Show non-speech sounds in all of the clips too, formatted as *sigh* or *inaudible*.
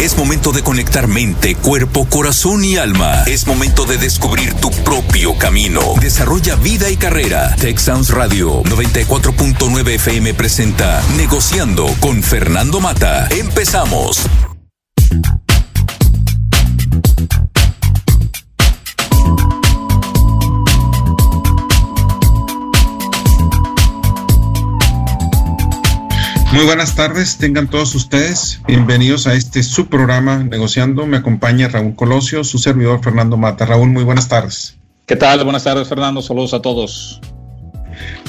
Es momento de conectar mente, cuerpo, corazón y alma. Es momento de descubrir tu propio camino. Desarrolla vida y carrera. Tech Sounds Radio 94.9 FM presenta Negociando con Fernando Mata. Empezamos. Muy buenas tardes, tengan todos ustedes. Bienvenidos a este su programa Negociando. Me acompaña Raúl Colosio, su servidor Fernando Mata. Raúl, muy buenas tardes. ¿Qué tal? Buenas tardes, Fernando. Saludos a todos.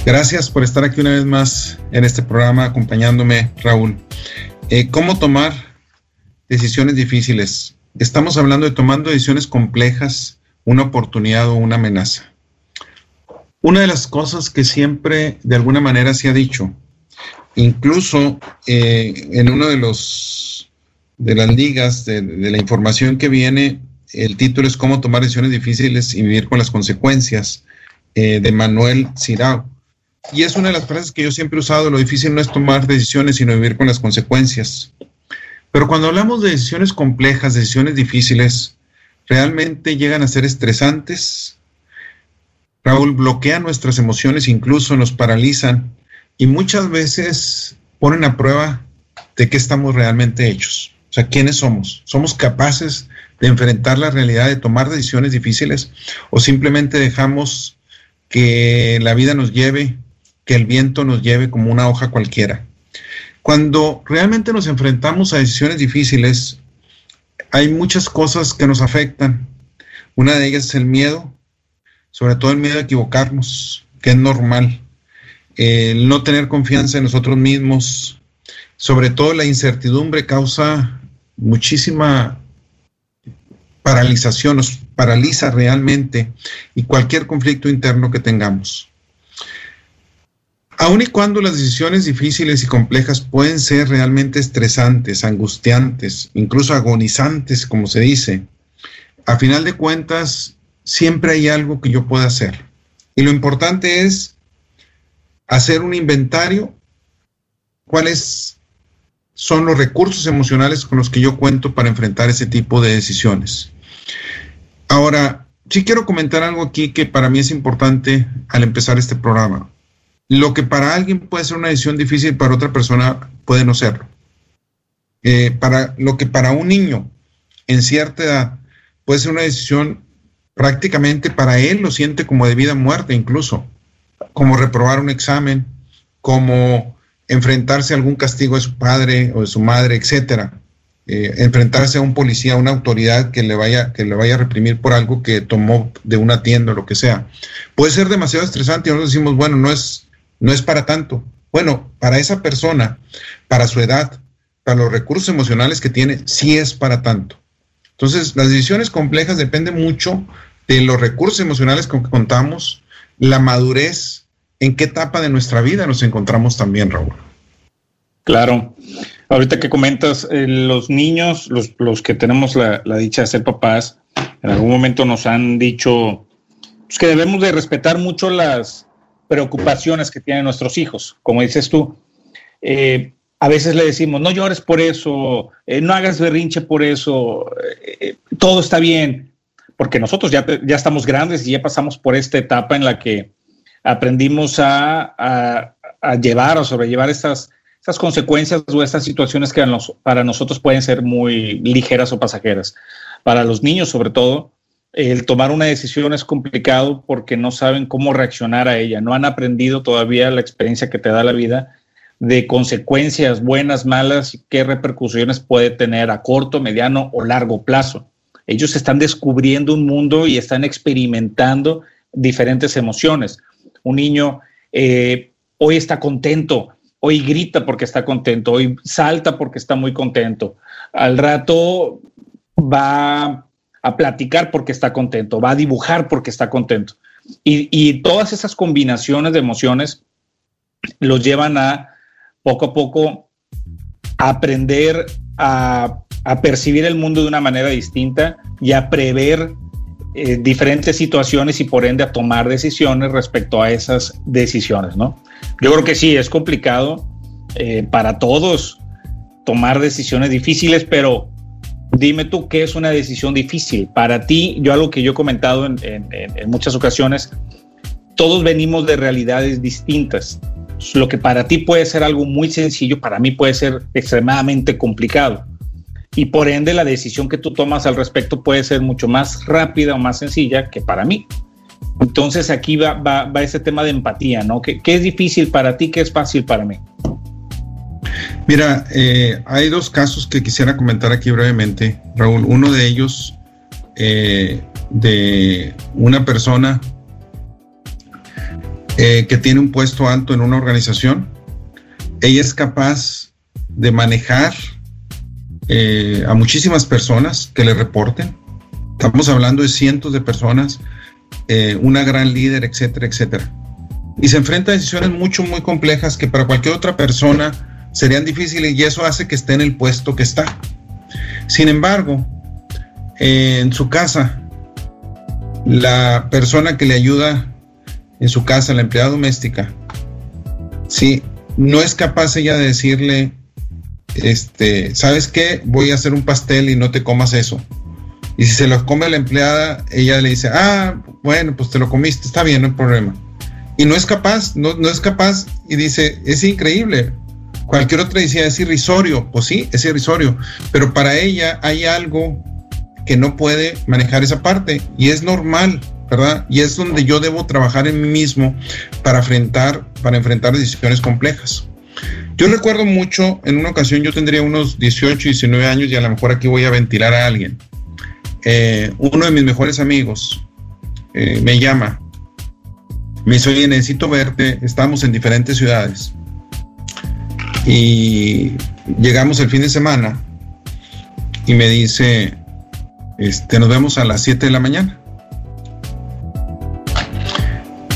Gracias por estar aquí una vez más en este programa acompañándome, Raúl. Eh, ¿Cómo tomar decisiones difíciles? Estamos hablando de tomando decisiones complejas, una oportunidad o una amenaza. Una de las cosas que siempre de alguna manera se ha dicho Incluso eh, en uno de los de las ligas de, la información que viene, el título es Cómo tomar decisiones difíciles y vivir con las consecuencias, eh, de Manuel Cirao. Y es una de las frases que yo siempre he usado, lo difícil no es tomar decisiones, sino vivir con las consecuencias. Pero cuando hablamos de decisiones complejas, decisiones difíciles, realmente llegan a ser estresantes. Raúl bloquea nuestras emociones, incluso nos paralizan y muchas veces ponen a prueba de qué estamos realmente hechos. O sea, ¿quiénes somos? ¿Somos capaces de enfrentar la realidad, de tomar decisiones difíciles o simplemente dejamos que la vida nos lleve, que el viento nos lleve como una hoja cualquiera? Cuando realmente nos enfrentamos a decisiones difíciles, hay muchas cosas que nos afectan. Una de ellas es el miedo, sobre todo el miedo a equivocarnos, que es normal el no tener confianza en nosotros mismos, sobre todo la incertidumbre causa muchísima paralización, nos paraliza realmente y cualquier conflicto interno que tengamos. Aun y cuando las decisiones difíciles y complejas pueden ser realmente estresantes, angustiantes, incluso agonizantes, como se dice, a final de cuentas siempre hay algo que yo pueda hacer. Y lo importante es hacer un inventario, cuáles son los recursos emocionales con los que yo cuento para enfrentar ese tipo de decisiones. Ahora, sí quiero comentar algo aquí que para mí es importante al empezar este programa. Lo que para alguien puede ser una decisión difícil, para otra persona puede no serlo. Eh, para lo que para un niño en cierta edad puede ser una decisión prácticamente para él lo siente como de vida o muerte incluso como reprobar un examen, como enfrentarse a algún castigo de su padre o de su madre, etcétera. Eh, enfrentarse a un policía, a una autoridad que le vaya que le vaya a reprimir por algo que tomó de una tienda o lo que sea. Puede ser demasiado estresante y nosotros decimos, bueno, no es no es para tanto. Bueno, para esa persona, para su edad, para los recursos emocionales que tiene, sí es para tanto. Entonces, las decisiones complejas dependen mucho de los recursos emocionales con que contamos, la madurez en qué etapa de nuestra vida nos encontramos también, Raúl. Claro. Ahorita que comentas, eh, los niños, los, que tenemos la, dicha de ser papás, en algún momento nos han dicho pues, que debemos de respetar mucho las preocupaciones que tienen nuestros hijos, como dices tú. Eh, a veces le decimos, no llores por eso, eh, no hagas berrinche por eso, todo está bien, porque nosotros ya, ya estamos grandes y ya pasamos por esta etapa en la que aprendimos a, llevar o sobrellevar estas, estas consecuencias o estas situaciones que para nosotros pueden ser muy ligeras o pasajeras. Para los niños, sobre todo, el tomar una decisión es complicado porque no saben cómo reaccionar a ella, no han aprendido todavía la experiencia que te da la vida de consecuencias buenas, malas y qué repercusiones puede tener a corto, mediano o largo plazo. Ellos están descubriendo un mundo y están experimentando diferentes emociones. Un niño eh, hoy está contento, hoy grita porque está contento, hoy salta porque está muy contento. Al rato va a platicar porque está contento, va a dibujar porque está contento. Y, todas esas combinaciones de emociones los llevan a poco a poco aprender a, a percibir el mundo de una manera distinta y a prever eh, diferentes situaciones y por ende a tomar decisiones respecto a esas decisiones, ¿no? Yo creo que sí, es complicado eh, para todos tomar decisiones difíciles, pero dime tú qué es una decisión difícil. Para ti, yo algo que yo he comentado en, en muchas ocasiones, todos venimos de realidades distintas. Lo que para ti puede ser algo muy sencillo, para mí puede ser extremadamente complicado. Y por ende la decisión que tú tomas al respecto puede ser mucho más rápida o más sencilla que para mí. Entonces aquí va, ese tema de empatía, ¿no? ¿Qué, es difícil para ti? ¿Qué es fácil para mí? Mira, eh, hay dos casos que quisiera comentar aquí brevemente, Raúl. Uno de ellos eh, de una persona eh, que tiene un puesto alto en una organización. Ella es capaz de manejar a muchísimas personas que le reporten. Estamos hablando de cientos de personas eh, una gran líder, etcétera, etcétera. Y se enfrenta a decisiones mucho, muy complejas que para cualquier otra persona serían difíciles y eso hace que esté en el puesto que está. Sin embargo, en su casa, la persona que le ayuda en su casa, la empleada doméstica, sí, no es capaz ella de decirle, este, ¿sabes qué? Voy a hacer un pastel y no te comas eso. Y si se lo come la empleada, ella le dice, ah, bueno, pues te lo comiste, está bien, no hay problema. Y no es capaz, no, no es capaz y dice, es increíble. Cualquier otra decía, es irrisorio. Pues sí, es irrisorio. Pero para ella hay algo que no puede manejar esa parte y es normal, ¿verdad? Y es donde yo debo trabajar en mí mismo para enfrentar, para enfrentar decisiones complejas. Yo recuerdo mucho, en una ocasión yo tendría unos 18, 19 años y a lo mejor aquí voy a ventilar a alguien. Eh, uno de mis mejores amigos eh, me llama, me dice, oye, necesito verte, estamos en diferentes ciudades. Y llegamos el fin de semana y me dice, este, nos vemos a las 7 de la mañana.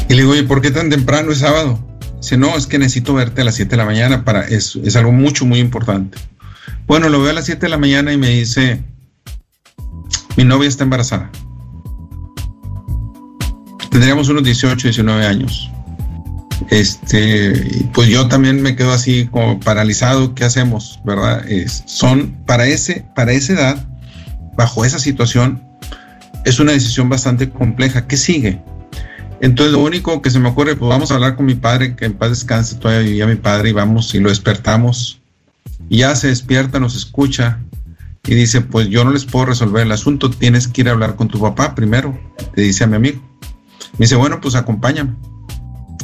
Y le digo, oye, ¿por qué tan temprano es sábado? Dice, no, es que necesito verte a las 7 de la mañana para eso, es algo mucho, muy importante. Bueno, lo veo a las 7 de la mañana y me dice, mi novia está embarazada. Tendríamos unos 18, 19 años. Este, pues yo también me quedo así como paralizado. ¿Qué hacemos? ¿Verdad? son para ese, para esa edad, bajo esa situación, es una decisión bastante compleja. ¿Qué sigue? Entonces lo único que se me ocurre, pues vamos a hablar con mi padre, que en paz descanse, todavía mi padre, y vamos y lo despertamos. Y ya se despierta, nos escucha, y dice, pues yo no les puedo resolver el asunto, tienes que ir a hablar con tu papá primero, le dice a mi amigo. Me dice, bueno, pues acompáñame.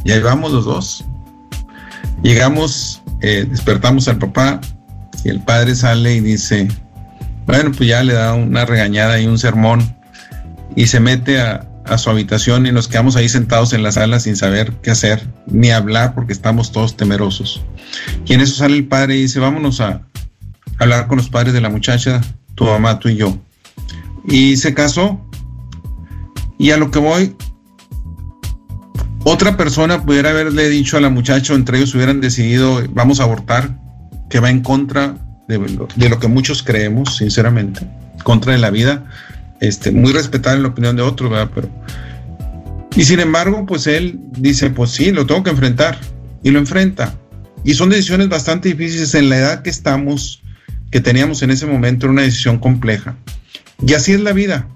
Y ahí vamos los dos. Llegamos, eh, despertamos al papá y el padre sale y dice, bueno, pues ya le da una regañada y un sermón y se mete a, a su habitación y nos quedamos ahí sentados en la sala sin saber qué hacer, ni hablar porque estamos todos temerosos. Y en eso sale el padre y dice, vámonos a, hablar con los padres de la muchacha, tu mamá, tú y yo. Y se casó. Y a lo que voy, otra persona pudiera haberle dicho a la muchacha, entre ellos hubieran decidido, vamos a abortar, que va en contra de, lo que muchos creemos, sinceramente, contra de la vida. Este, muy respetable la opinión de otros, ¿verdad? Pero, y sin embargo, pues él dice, pues sí, lo tengo que enfrentar. Y lo enfrenta. Y son decisiones bastante difíciles en la edad que estamos que teníamos en ese momento una decisión compleja. Y así es la vida.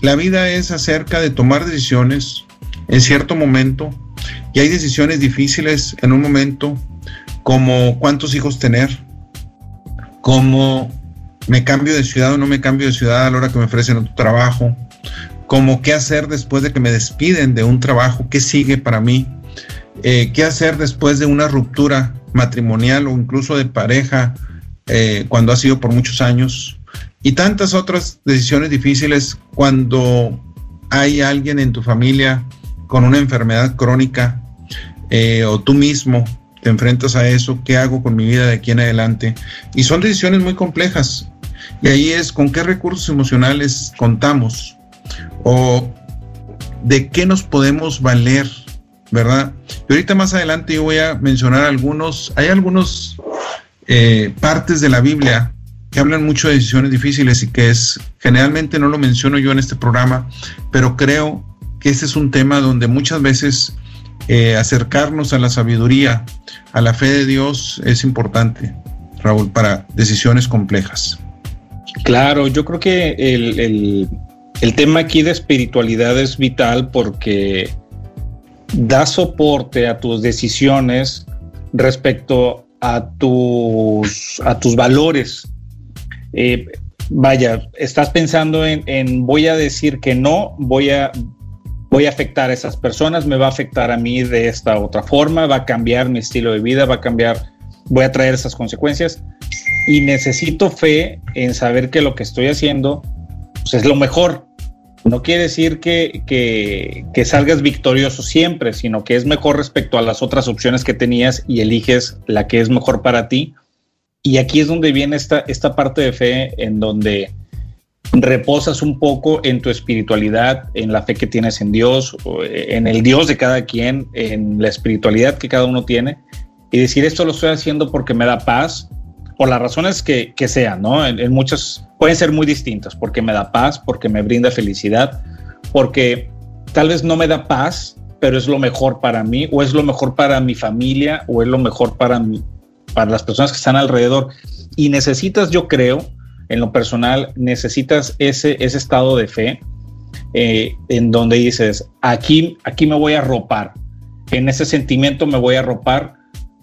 La vida es acerca de tomar decisiones en cierto momento y hay decisiones difíciles en un momento como cuántos hijos tener, como me cambio de ciudad o no me cambio de ciudad a la hora que me ofrecen otro trabajo, como qué hacer después de que me despiden de un trabajo, qué sigue para mí, eh, qué hacer después de una ruptura matrimonial o incluso de pareja eh, cuando ha sido por muchos años, y tantas otras decisiones difíciles cuando hay alguien en tu familia con una enfermedad crónica eh, o tú mismo te enfrentas a eso, ¿qué hago con mi vida de aquí en adelante? Y son decisiones muy complejas. Y ahí es con qué recursos emocionales contamos o de qué nos podemos valer, ¿verdad? Y ahorita más adelante yo voy a mencionar algunos, hay algunos eh, partes de la Biblia que hablan mucho de decisiones difíciles y que es, generalmente no lo menciono yo en este programa, pero creo que este es un tema donde muchas veces eh, acercarnos a la sabiduría, a la fe de Dios es importante, Raúl, para decisiones complejas. Claro, yo creo que el, el tema aquí de espiritualidad es vital porque da soporte a tus decisiones respecto a tus, a tus valores. Eh, vaya, estás pensando en, voy a decir que no, voy a, voy a afectar a esas personas, me va a afectar a mí de esta otra forma, va a cambiar mi estilo de vida, va a cambiar, voy a traer esas consecuencias. Y necesito fe en saber que lo que estoy haciendo pues, es lo mejor, no quiere decir que, que, salgas victorioso siempre, sino que es mejor respecto a las otras opciones que tenías y eliges la que es mejor para ti. Y aquí es donde viene esta, esta parte de fe en donde reposas un poco en tu espiritualidad, en la fe que tienes en Dios, en el Dios de cada quien, en la espiritualidad que cada uno tiene, y decir esto lo estoy haciendo porque me da paz, por las razones que, que sean, ¿no? En, muchas pueden ser muy distintas, porque me da paz, porque me brinda felicidad, porque tal vez no me da paz, pero es lo mejor para mí, o es lo mejor para mi familia, o es lo mejor para, para las personas que están alrededor. Y necesitas, yo creo, en lo personal, necesitas ese, ese estado de fe eh, en donde dices, aquí, aquí me voy a arropar, en ese sentimiento me voy a arropar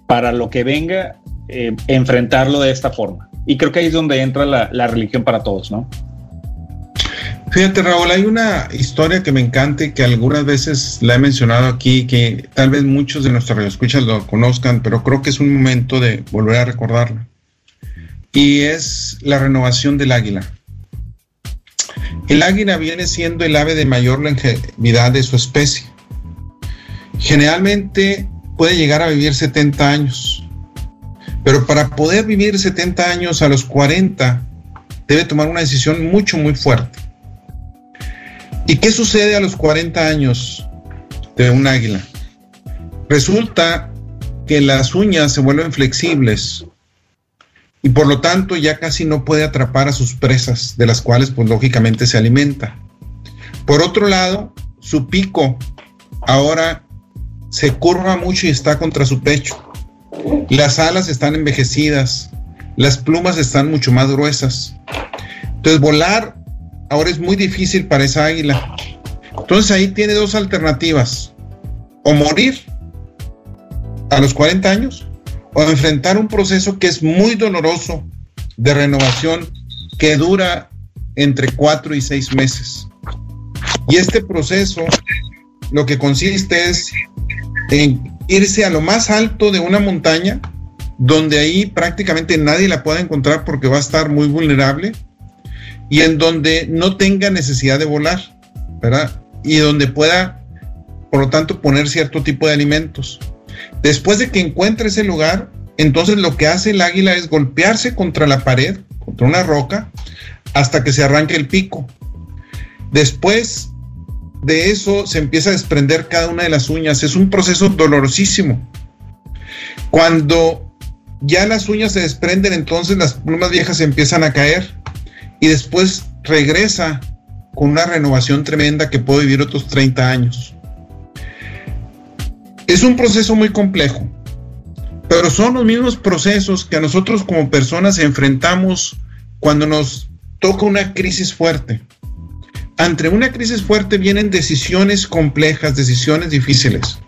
para lo que venga eh, enfrentarlo de esta forma. Y creo que ahí es donde entra la, religión para todos, ¿no? Fíjate, Raúl, hay una historia que me encanta y que algunas veces la he mencionado aquí, que tal vez muchos de nuestros radioescuchas lo conozcan, pero creo que es un momento de volver a recordarla. Y es la renovación del águila. El águila viene siendo el ave de mayor longevidad de su especie. Generalmente puede llegar a vivir 70 años. Pero para poder vivir 70 años a los 40, debe tomar una decisión mucho, muy fuerte. ¿Y qué sucede a los 40 años de un águila? Resulta que las uñas se vuelven flexibles y por lo tanto ya casi no puede atrapar a sus presas, de las cuales pues lógicamente se alimenta. Por otro lado, su pico ahora se curva mucho y está contra su pecho. Las alas están envejecidas, las plumas están mucho más gruesas. Entonces volar ahora es muy difícil para esa águila. Entonces ahí tiene dos alternativas. O morir a los 40 años o enfrentar un proceso que es muy doloroso de renovación que dura entre 4 y 6 meses. Y este proceso lo que consiste es en irse a lo más alto de una montaña, donde ahí prácticamente nadie la pueda encontrar porque va a estar muy vulnerable, y en donde no tenga necesidad de volar, ¿verdad? Y donde pueda, por lo tanto, poner cierto tipo de alimentos. Después de que encuentre ese lugar, entonces lo que hace el águila es golpearse contra la pared, contra una roca, hasta que se arranque el pico. Después de eso se empieza a desprender cada una de las uñas. Es un proceso dolorosísimo. Cuando ya las uñas se desprenden, entonces las plumas viejas empiezan a caer y después regresa con una renovación tremenda que puede vivir otros 30 años. Es un proceso muy complejo, pero son los mismos procesos que nosotros como personas enfrentamos cuando nos toca una crisis fuerte ante una crisis fuerte vienen decisiones complejas, decisiones difíciles,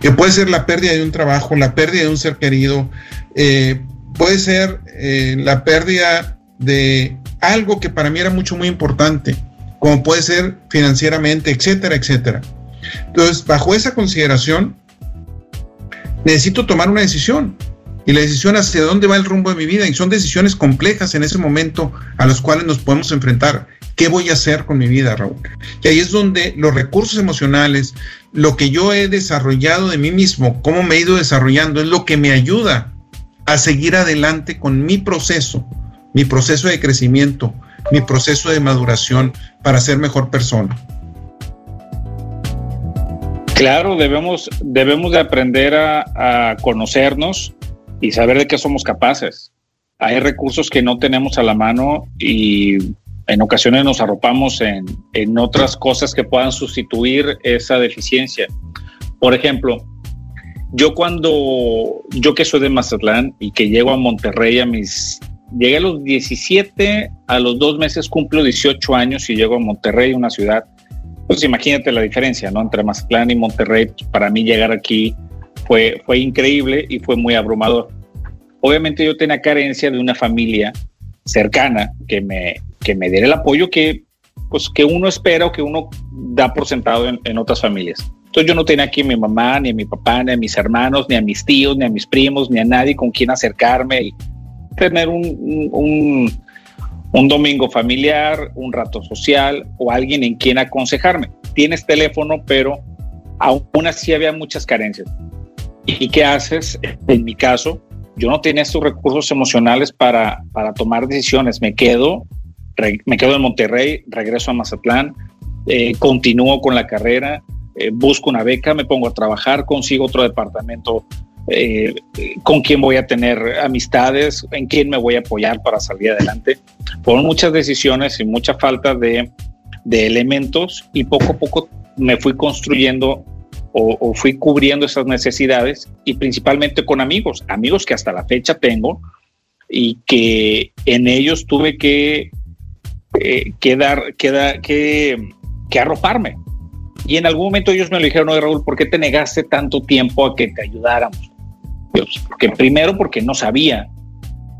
que puede ser la pérdida de un trabajo, la pérdida de un ser querido, eh, puede ser eh, la pérdida de algo que para mí era mucho, muy importante, como puede ser financieramente, etcétera, etcétera. Entonces, bajo esa consideración, necesito tomar una decisión y la decisión hacia dónde va el rumbo de mi vida. Y son decisiones complejas en ese momento a las cuales nos podemos enfrentar. ¿Qué voy a hacer con mi vida, Raúl? Y ahí es donde los recursos emocionales, lo que yo he desarrollado de mí mismo, cómo me he ido desarrollando, es lo que me ayuda a seguir adelante con mi proceso, mi proceso de crecimiento, mi proceso de maduración para ser mejor persona. Claro, debemos, debemos de aprender a, a conocernos y saber de qué somos capaces. Hay recursos que no tenemos a la mano y en ocasiones nos arropamos en, en otras cosas que puedan sustituir esa deficiencia. Por ejemplo, yo cuando, yo que soy de Mazatlán y que llego a Monterrey a mis llegué a los 17, a los dos meses cumplo 18 años y llego a Monterrey, una ciudad, pues imagínate la diferencia, ¿no? Entre Mazatlán y Monterrey, pues, para mí llegar aquí fue, fue increíble y fue muy abrumador. Obviamente yo tenía carencia de una familia cercana que me, que me diera el apoyo que, pues, que uno espera o que uno da por sentado en, en otras familias. Entonces yo no tenía aquí a mi mamá, ni a mi papá, ni a mis hermanos, ni a mis tíos, ni a mis primos, ni a nadie con quien acercarme y tener un, un, un domingo familiar, un rato social o alguien en quien aconsejarme. Tienes teléfono, pero aún así había muchas carencias. ¿Y qué haces? En mi caso, yo no tenía estos recursos emocionales para, para tomar decisiones. Me quedo, me quedo en Monterrey, regreso a Mazatlán, eh, continúo con la carrera, eh, busco una beca, me pongo a trabajar, consigo otro departamento eh, con quién voy a tener amistades, en quién me voy a apoyar para salir adelante. Fueron muchas decisiones y mucha falta de, de elementos y poco a poco me fui construyendo o, fui cubriendo esas necesidades y principalmente con amigos, amigos que hasta la fecha tengo y que en ellos tuve que, eh, que dar, que, que, que arroparme. Y en algún momento ellos me lo dijeron, oye Raúl, ¿por qué te negaste tanto tiempo a que te ayudáramos? Porque primero porque no sabía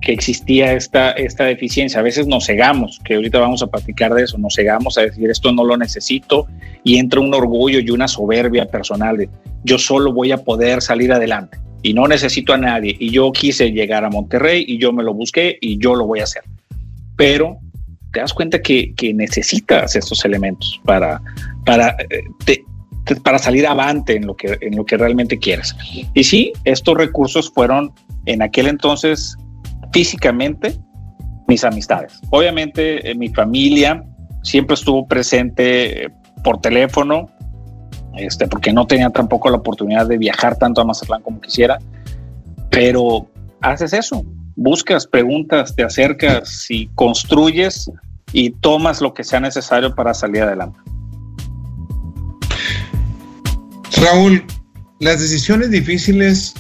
que existía esta, esta deficiencia. A veces nos cegamos, que ahorita vamos a platicar de eso, nos cegamos a decir esto no lo necesito y entra un orgullo y una soberbia personal de yo solo voy a poder salir adelante y no necesito a nadie. Y yo quise llegar a Monterrey y yo me lo busqué y yo lo voy a hacer. Pero te das cuenta que, que necesitas estos elementos para, para, eh, para salir avante en lo, que, en lo que realmente quieres. Y sí, estos recursos fueron en aquel entonces físicamente mis amistades. Obviamente mi familia siempre estuvo presente eh, por teléfono, este, porque no tenía tampoco la oportunidad de viajar tanto a Mazatlán como quisiera, pero haces eso, buscas, preguntas, te acercas y construyes y tomas lo que sea necesario para salir adelante. Raúl, las decisiones difíciles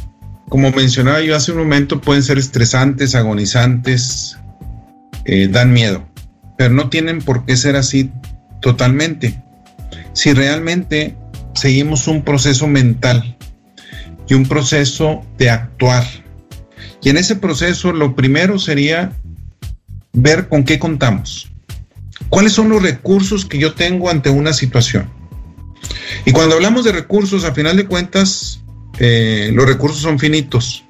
como mencionaba yo hace un momento, pueden ser estresantes, agonizantes, eh, dan miedo, pero no tienen por qué ser así totalmente. Si realmente seguimos un proceso mental y un proceso de actuar, y en ese proceso lo primero sería ver con qué contamos. ¿Cuáles son los recursos que yo tengo ante una situación? Y cuando hablamos de recursos, a final de cuentas, eh, los recursos son finitos,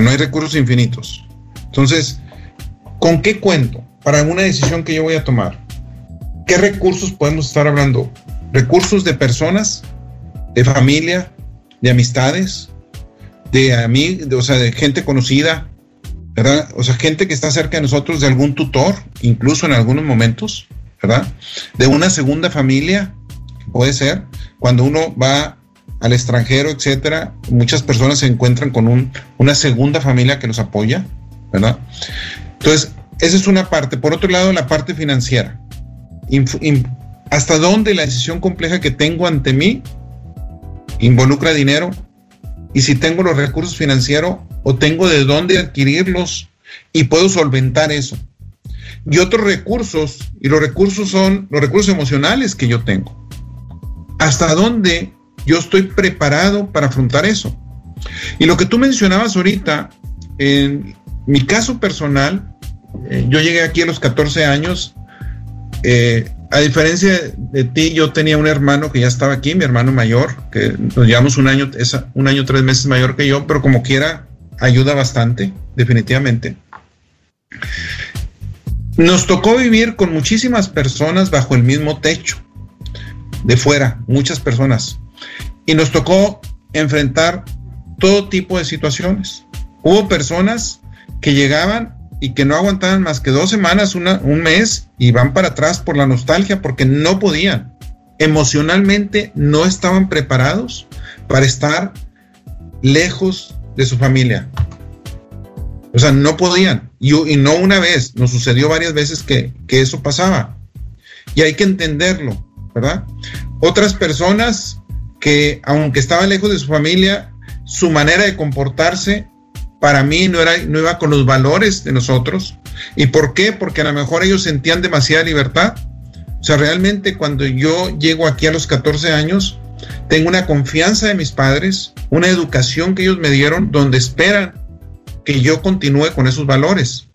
no hay recursos infinitos. Entonces, ¿con qué cuento para una decisión que yo voy a tomar? ¿Qué recursos podemos estar hablando? Recursos de personas, de familia, de amistades, de amigos, o sea, de gente conocida, ¿verdad? O sea, gente que está cerca de nosotros, de algún tutor, incluso en algunos momentos, ¿verdad? De una segunda familia, puede ser, cuando uno va al extranjero, etcétera, muchas personas se encuentran con una segunda familia que los apoya, ¿verdad? Entonces, esa es una parte. Por otro lado, la parte financiera. ¿Hasta dónde la decisión compleja que tengo ante mí involucra dinero? Y si tengo los recursos financieros o tengo de dónde adquirirlos y puedo solventar eso. Y otros recursos, y los recursos son los recursos emocionales que yo tengo. ¿Hasta dónde yo estoy preparado para afrontar eso. Y lo que tú mencionabas ahorita, en mi caso personal, eh, yo llegué aquí a los 14 años. Eh, a diferencia de ti, yo tenía un hermano que ya estaba aquí, mi hermano mayor, que nos llevamos un año, es un año, tres meses mayor que yo, pero como quiera, ayuda bastante, definitivamente. Nos tocó vivir con muchísimas personas bajo el mismo techo, de fuera, muchas personas y nos tocó enfrentar todo tipo de situaciones. Hubo personas que llegaban y que no aguantaban más que dos semanas, un mes y van para atrás por la nostalgia porque no podían. Emocionalmente no estaban preparados para estar lejos de su familia. O sea, no podían. Y, y no una vez, nos sucedió varias veces que, que eso pasaba. Y hay que entenderlo, ¿verdad? Otras personas que aunque estaba lejos de su familia, su manera de comportarse para mí no, era, no iba con los valores de nosotros. ¿Y por qué? Porque a lo mejor ellos sentían demasiada libertad. O sea, realmente cuando yo llego aquí a los 14 años, tengo una confianza de mis padres, una educación que ellos me dieron donde esperan que yo continúe con esos valores.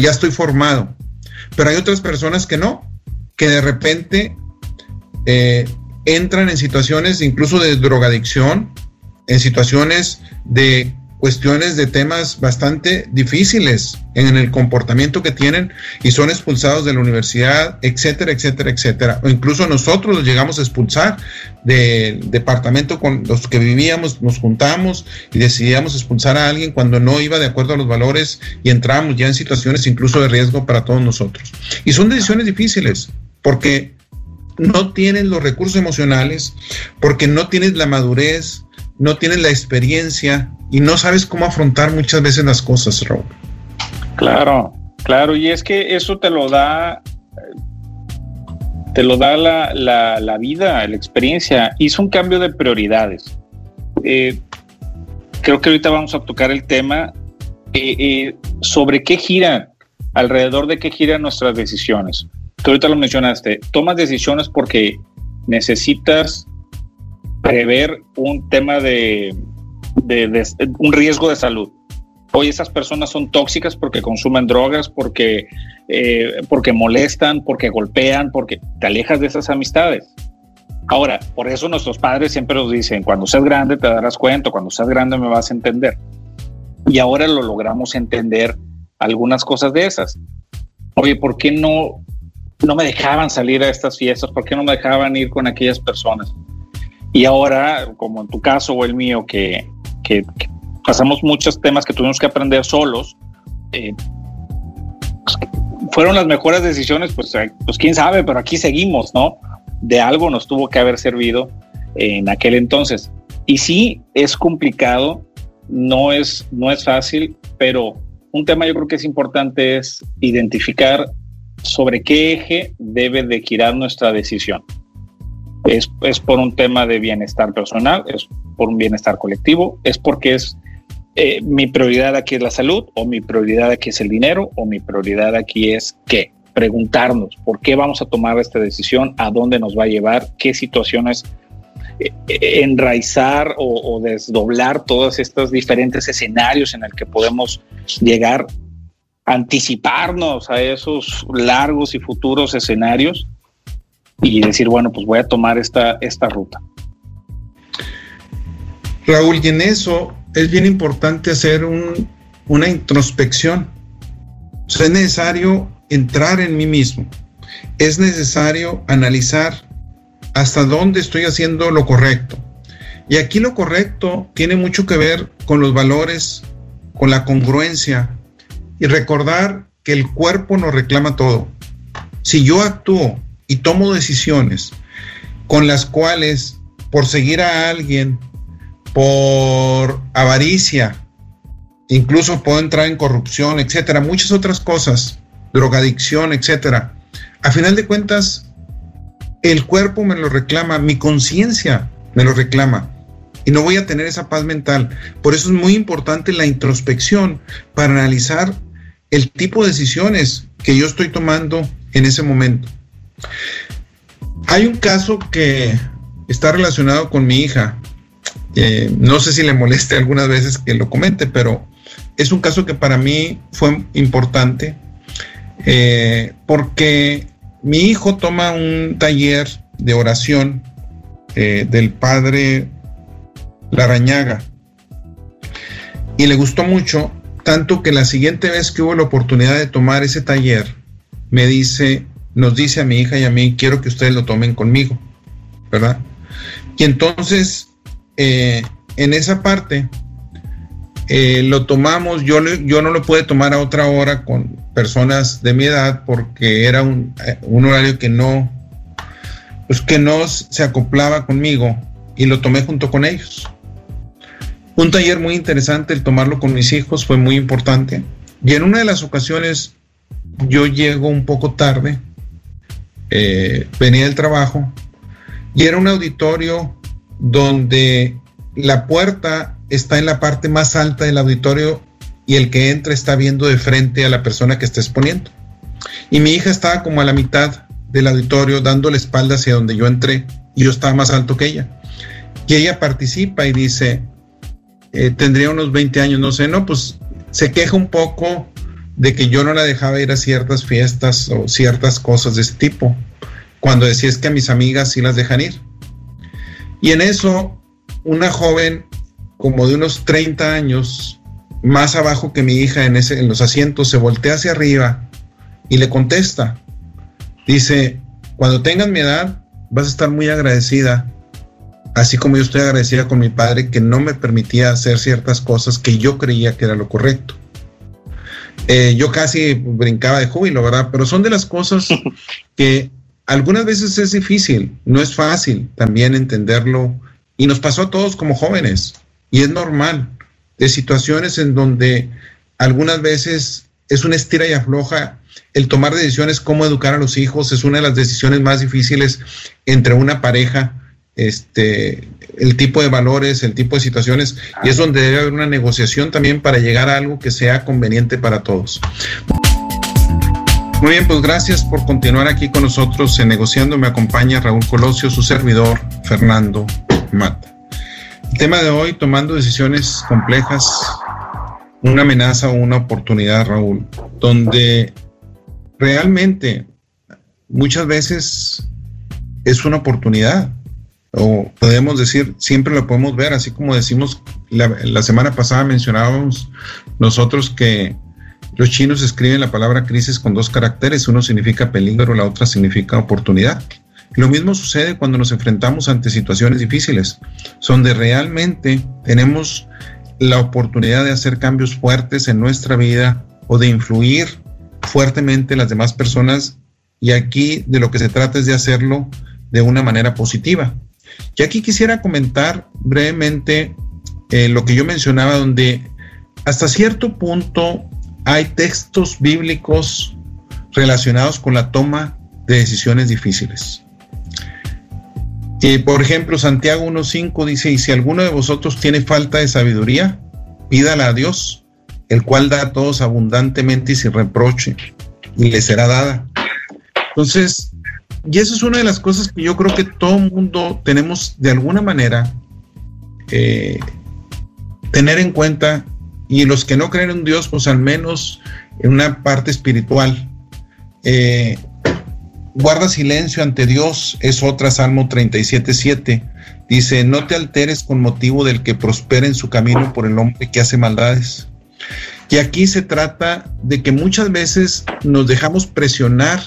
Ya estoy formado. Pero hay otras personas que no, que de repente eh, entran en situaciones incluso de drogadicción, en situaciones de cuestiones de temas bastante difíciles en el comportamiento que tienen y son expulsados de la universidad, etcétera, etcétera, etcétera. O incluso nosotros los llegamos a expulsar del departamento con los que vivíamos, nos juntamos y decidíamos expulsar a alguien cuando no iba de acuerdo a los valores y entramos ya en situaciones incluso de riesgo para todos nosotros. Y son decisiones difíciles porque no tienes los recursos emocionales, porque no tienes la madurez, no tienes la experiencia y no sabes cómo afrontar muchas veces las cosas, Raúl. Claro, claro, y es que eso te lo da, te lo da la, la, vida, la experiencia. Hizo un cambio de prioridades. Eh, creo que ahorita vamos a tocar el tema eh, eh, sobre qué gira, alrededor de qué giran nuestras decisiones. Tú ahorita lo mencionaste, tomas decisiones porque necesitas prever un tema de, un riesgo de salud. Hoy esas personas son tóxicas porque consumen drogas, porque, eh, porque molestan, porque golpean, porque te alejas de esas amistades. Ahora, por eso nuestros padres siempre nos dicen, cuando seas grande te darás cuenta, cuando seas grande me vas a entender. Y ahora lo logramos entender algunas cosas de esas. Oye, ¿por qué no, no me dejaban salir a estas fiestas? ¿Por qué no me dejaban ir con aquellas personas? Y ahora, como en tu caso o el mío, que, pasamos muchos temas que tuvimos que aprender solos, eh, pues, fueron las mejores decisiones, pues, eh, pues quién sabe, pero aquí seguimos, ¿no? De algo nos tuvo que haber servido en aquel entonces. Y sí, es complicado, no es, no es fácil, pero un tema yo creo que es importante es identificar sobre qué eje debe de girar nuestra decisión. Es, es, por un tema de bienestar personal, es por un bienestar colectivo, es porque es eh, mi prioridad aquí es la salud, o mi prioridad aquí es el dinero, o mi prioridad aquí es qué. Preguntarnos por qué vamos a tomar esta decisión, a dónde nos va a llevar, qué situaciones eh, enraizar o, o, desdoblar todos estos diferentes escenarios en el que podemos llegar, anticiparnos a esos largos y futuros escenarios y decir, bueno, pues voy a tomar esta, esta ruta. Raúl, y en eso es bien importante hacer una introspección. es necesario entrar en mí mismo. Es necesario analizar hasta dónde estoy haciendo lo correcto. Y aquí lo correcto tiene mucho que ver con los valores, con la congruencia y recordar que el cuerpo nos reclama todo. Si yo actúo y tomo decisiones con las cuales por seguir a alguien, por avaricia, incluso puedo entrar en corrupción, etcétera, muchas otras cosas, drogadicción, etcétera. A final de cuentas, el cuerpo me lo reclama, mi conciencia me lo reclama y no voy a tener esa paz mental. Por eso es muy importante la introspección para analizar el tipo de decisiones que yo estoy tomando en ese momento. Hay un caso que está relacionado con mi hija. no sé si le moleste algunas veces que lo comente, pero es un caso que para mí fue importante eh, porque mi hijo toma un taller de oración eh, del padre Larañaga y le gustó mucho, tanto que la siguiente vez que hubo la oportunidad de tomar ese taller, me dice, nos dice a mi hija y a mí, quiero que ustedes lo tomen conmigo, ¿verdad? Y entonces, eh, en esa parte, eh, lo tomamos, yo, yo no lo pude tomar a otra hora con personas de mi edad porque era un, eh, un horario que no, pues que no se acoplaba conmigo y lo tomé junto con ellos. Un taller muy interesante, el tomarlo con mis hijos fue muy importante. Y en una de las ocasiones yo llego un poco tarde eh, venía del trabajo y era un auditorio donde la puerta está en la parte más alta del auditorio y el que entra está viendo de frente a la persona que está exponiendo. Y mi hija estaba como a la mitad del auditorio dando la espalda hacia donde yo entré y yo estaba más alto que ella. Y ella participa y dice, eh, tendría unos 20 años, no sé, no, pues se queja un poco de que yo no la dejaba ir a ciertas fiestas o ciertas cosas de ese tipo, cuando decía es que a mis amigas sí las dejan ir. Y en eso, una joven como de unos 30 años, más abajo que mi hija en, ese, en los asientos, se voltea hacia arriba y le contesta. Dice, cuando tengas mi edad, vas a estar muy agradecida, así como yo estoy agradecida con mi padre que no me permitía hacer ciertas cosas que yo creía que era lo correcto. Eh, yo casi brincaba de júbilo, ¿verdad? Pero son de las cosas *laughs* que algunas veces es difícil, no es fácil también entenderlo y nos pasó a todos como jóvenes y es normal de situaciones en donde algunas veces es una estira y afloja el tomar decisiones, cómo educar a los hijos, es una de las decisiones más difíciles entre una pareja, este, el tipo de valores, el tipo de situaciones, y es donde debe haber una negociación también para llegar a algo que sea conveniente para todos. Muy bien, pues gracias por continuar aquí con nosotros en Negociando. Me acompaña Raúl Colosio, su servidor, Fernando Mata. El tema de hoy, tomando decisiones complejas, una amenaza o una oportunidad, Raúl, donde realmente muchas veces es una oportunidad, o podemos decir, siempre lo podemos ver, así como decimos, la, semana pasada mencionábamos nosotros que los chinos escriben la palabra crisis con dos caracteres, uno significa peligro, la otra significa oportunidad. Lo mismo sucede cuando nos enfrentamos ante situaciones difíciles, donde realmente tenemos la oportunidad de hacer cambios fuertes en nuestra vida o de influir fuertemente las demás personas y aquí de lo que se trata es de hacerlo de una manera positiva. Y aquí quisiera comentar brevemente eh, lo que yo mencionaba, donde hasta cierto punto hay textos bíblicos relacionados con la toma de decisiones difíciles. y por ejemplo, Santiago 1.5 dice, y si alguno de vosotros tiene falta de sabiduría, pídala a Dios, el cual da a todos abundantemente y sin reproche, y le será dada. Entonces, y eso es una de las cosas que yo creo que todo mundo tenemos de alguna manera eh, tener en cuenta, y los que no creen en Dios, pues al menos en una parte espiritual. Eh, guarda silencio ante Dios, es otra, Salmo 37.7. Dice, no te alteres con motivo del que prospera en su camino por el hombre que hace maldades. Y aquí se trata de que muchas veces nos dejamos presionar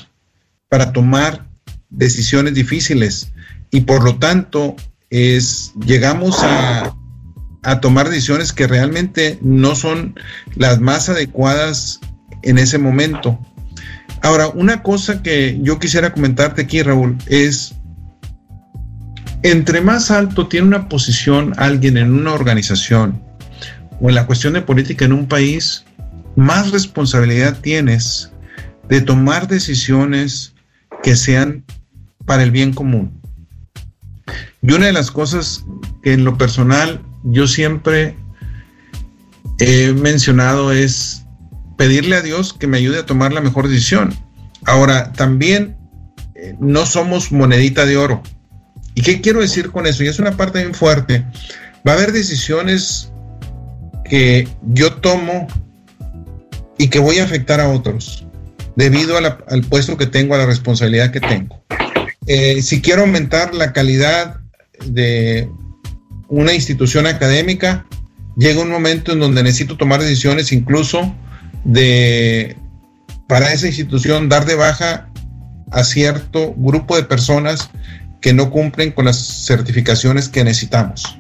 para tomar decisiones difíciles y por lo tanto es, llegamos a, a tomar decisiones que realmente no son las más adecuadas en ese momento. Ahora, una cosa que yo quisiera comentarte aquí, Raúl, es, entre más alto tiene una posición alguien en una organización, o en la cuestión de política en un país, más responsabilidad tienes de tomar decisiones que sean para el bien común. Y una de las cosas que en lo personal yo siempre he mencionado es pedirle a Dios que me ayude a tomar la mejor decisión. Ahora, también eh, no somos monedita de oro. ¿Y qué quiero decir con eso? Y es una parte bien fuerte. Va a haber decisiones que yo tomo y que voy a afectar a otros debido al puesto que tengo, a la responsabilidad que tengo. Eh, si quiero aumentar la calidad de una institución académica, llega un momento en donde necesito tomar decisiones incluso de, para esa institución, dar de baja a cierto grupo de personas que no cumplen con las certificaciones que necesitamos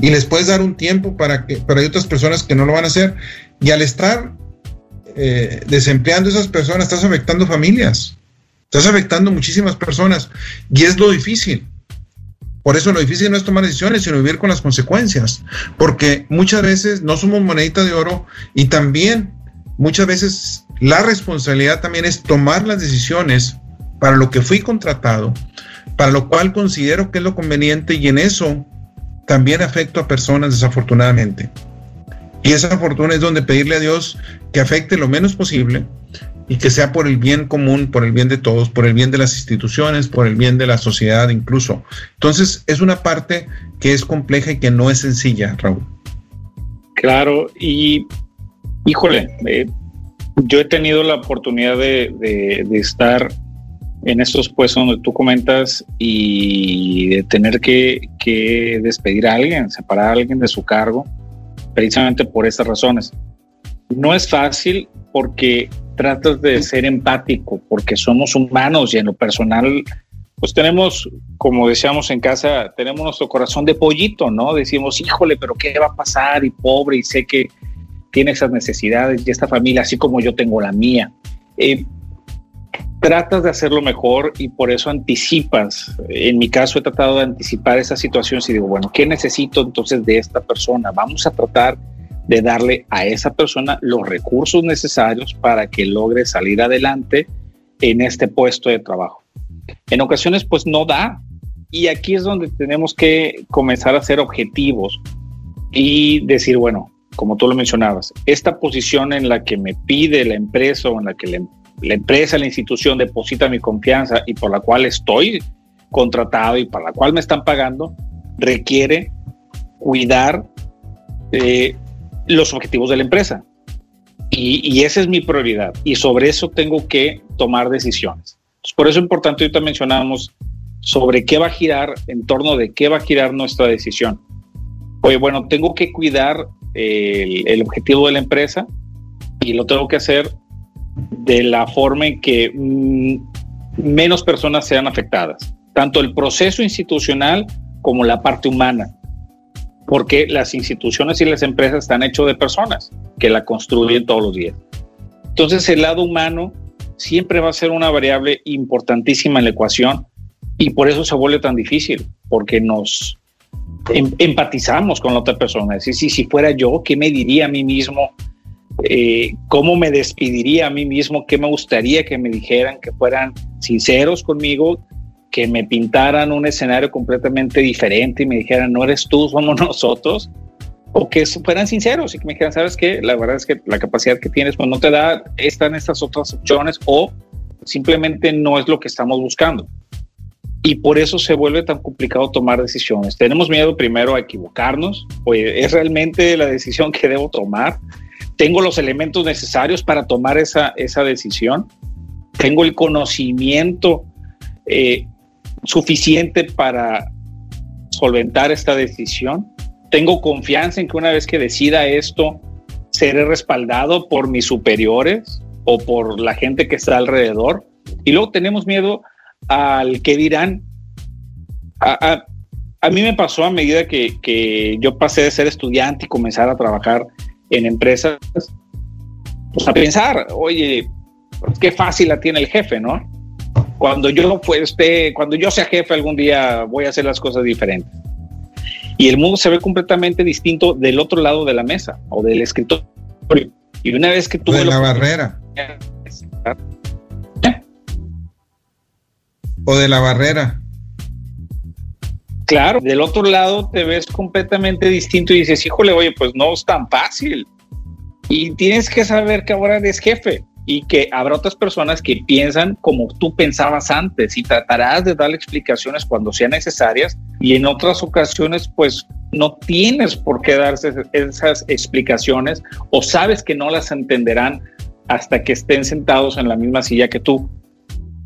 y les puedes dar un tiempo para que, pero hay otras personas que no lo van a hacer. Y al estar eh, desempleando a esas personas, estás afectando familias, estás afectando muchísimas personas y es lo difícil. Por eso lo difícil no es tomar decisiones, sino vivir con las consecuencias, porque muchas veces no somos monedita de oro y también muchas veces la responsabilidad también es tomar las decisiones para lo que fui contratado, para lo cual considero que es lo conveniente y en eso también afecto a personas desafortunadamente. Y esa fortuna es donde pedirle a Dios que afecte lo menos posible y que sea por el bien común, por el bien de todos, por el bien de las instituciones, por el bien de la sociedad incluso. Entonces es una parte que es compleja y que no es sencilla, Raúl. Claro, y híjole, eh, yo he tenido la oportunidad de, de, estar en estos puestos donde tú comentas y de tener que, que despedir a alguien, separar a alguien de su cargo, precisamente por estas razones. No es fácil porque tratas de ser empático, porque somos humanos y en lo personal, pues tenemos, como decíamos en casa, tenemos nuestro corazón de pollito, ¿no? Decimos, híjole, pero ¿qué va a pasar? Y pobre, y sé que tiene esas necesidades y esta familia, así como yo tengo la mía. Eh, tratas de hacerlo mejor y por eso anticipas. En mi caso he tratado de anticipar esa situación y digo, bueno, ¿qué necesito entonces de esta persona? Vamos a tratar de darle a esa persona los recursos necesarios para que logre salir adelante en este puesto de trabajo. En ocasiones pues no da y aquí es donde tenemos que comenzar a ser objetivos y decir, bueno, como tú lo mencionabas, esta posición en la que me pide la empresa o en la que la, empresa, la institución deposita mi confianza y por la cual estoy contratado y para la cual me están pagando, requiere cuidar eh, los objetivos de la empresa. Y, esa es mi prioridad. Y sobre eso tengo que tomar decisiones. por eso es importante, ahorita mencionamos sobre qué va a girar, en torno de qué va a girar nuestra decisión. Oye, bueno, tengo que cuidar el, objetivo de la empresa y lo tengo que hacer de la forma en que mm, menos personas sean afectadas, tanto el proceso institucional como la parte humana porque las instituciones y las empresas están hechas de personas que la construyen todos los días. Entonces el lado humano siempre va a ser una variable importantísima en la ecuación y por eso se vuelve tan difícil, porque nos em, empatizamos con la otra persona. Es decir, si, fuera yo, ¿qué me diría a mí mismo? Eh, ¿Cómo me despediría a mí mismo? ¿Qué me gustaría que me dijeran? Que fueran sinceros conmigo que me pintaran un escenario completamente diferente y me dijeran, no eres tú, somos *laughs* nosotros, o que fueran sinceros y que me dijeran, sabes qué, la verdad es que la capacidad que tienes pues no te da, están estas otras opciones o simplemente no es lo que estamos buscando. Y por eso se vuelve tan complicado tomar decisiones. Tenemos miedo primero a equivocarnos, oye, ¿es realmente la decisión que debo tomar? ¿Tengo los elementos necesarios para tomar esa, esa decisión? ¿Tengo el conocimiento eh, suficiente para solventar esta decisión. Tengo confianza en que una vez que decida esto, seré respaldado por mis superiores o por la gente que está alrededor. Y luego tenemos miedo al que dirán. A, mí me pasó a medida que, que, yo pasé de ser estudiante y comenzar a trabajar en empresas, pues a pensar, oye, qué fácil la tiene el jefe, ¿no? cuando yo pues, cuando yo sea jefe algún día voy a hacer las cosas diferentes. Y el mundo se ve completamente distinto del otro lado de la mesa o del escritorio. Y una vez que tú... De la barrera. O de la barrera. Claro, del otro lado te ves completamente distinto y dices, híjole, oye, pues no es tan fácil. Y tienes que saber que ahora eres jefe y que habrá otras personas que piensan como tú pensabas antes y tratarás de darle explicaciones cuando sean necesarias y en otras ocasiones pues no tienes por qué darse esas explicaciones o sabes que no las entenderán hasta que estén sentados en la misma silla que tú.